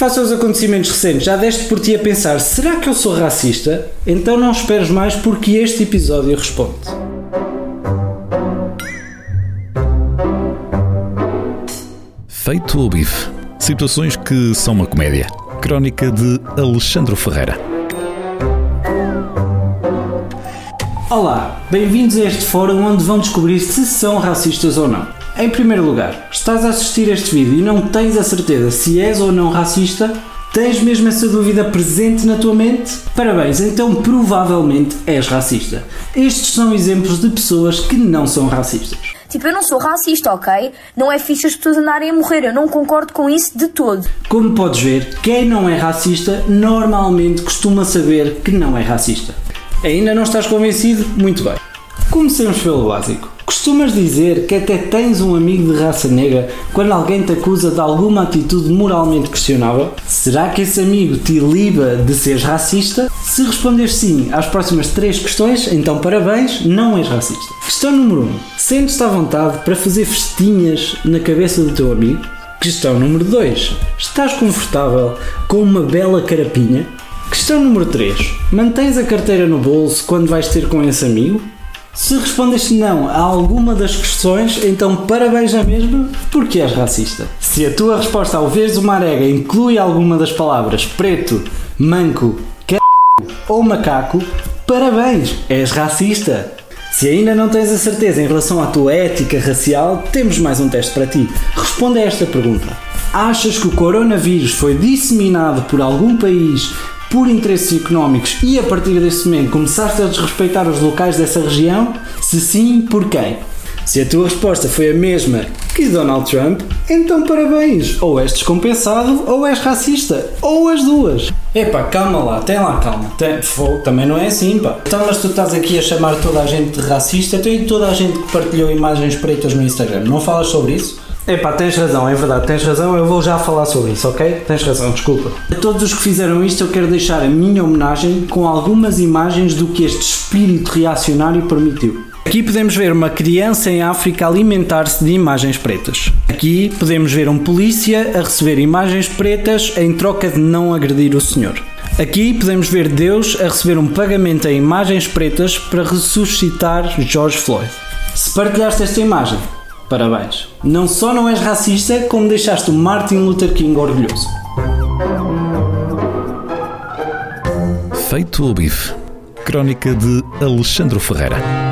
Face aos acontecimentos recentes, já deste por ti a pensar: será que eu sou racista? Então não esperes mais porque este episódio responde. Feito o bife. Situações que são uma comédia. Crónica de Alexandre Ferreira. Olá, bem-vindos a este fórum onde vão descobrir se são racistas ou não. Em primeiro lugar, estás a assistir este vídeo e não tens a certeza se és ou não racista? Tens mesmo essa dúvida presente na tua mente? Parabéns, então provavelmente és racista. Estes são exemplos de pessoas que não são racistas. Tipo, eu não sou racista, ok? Não é fixe as pessoas andarem a morrer, eu não concordo com isso de todo. Como podes ver, quem não é racista normalmente costuma saber que não é racista. Ainda não estás convencido? Muito bem. Comecemos pelo básico. Costumas dizer que até tens um amigo de raça negra quando alguém te acusa de alguma atitude moralmente questionável? Será que esse amigo te liba de seres racista? Se responderes sim às próximas três questões, então parabéns, não és racista. Questão número 1. Um, Sentes-te à vontade para fazer festinhas na cabeça do teu amigo? Questão número 2. Estás confortável com uma bela carapinha? Questão número 3. Mantens a carteira no bolso quando vais ter com esse amigo? Se respondeste não a alguma das questões, então parabéns à mesma porque és racista. Se a tua resposta ao veres uma arega inclui alguma das palavras preto, manco, c... ou macaco, parabéns, és racista. Se ainda não tens a certeza em relação à tua ética racial, temos mais um teste para ti. Responde a esta pergunta. Achas que o coronavírus foi disseminado por algum país por interesses económicos e a partir desse momento começaste a desrespeitar os locais dessa região? Se sim, por quem? Se a tua resposta foi a mesma que Donald Trump, então parabéns! Ou és descompensado ou és racista, ou as duas. Epá, calma lá, tem lá calma. Tem, também não é assim, pá. Então, mas tu estás aqui a chamar toda a gente de racista, então e toda a gente que partilhou imagens pretas no Instagram, não falas sobre isso? Epá, tens razão, é verdade, tens razão, eu vou já falar sobre isso, ok? Tens razão, desculpa. A todos os que fizeram isto, eu quero deixar a minha homenagem com algumas imagens do que este espírito reacionário permitiu. Aqui podemos ver uma criança em África alimentar-se de imagens pretas. Aqui podemos ver um polícia a receber imagens pretas em troca de não agredir o senhor. Aqui podemos ver Deus a receber um pagamento em imagens pretas para ressuscitar George Floyd. Se partilhaste esta imagem, Parabéns. Não só não és racista, como deixaste o Martin Luther King orgulhoso. Feito o bife. Crónica de Alexandre Ferreira.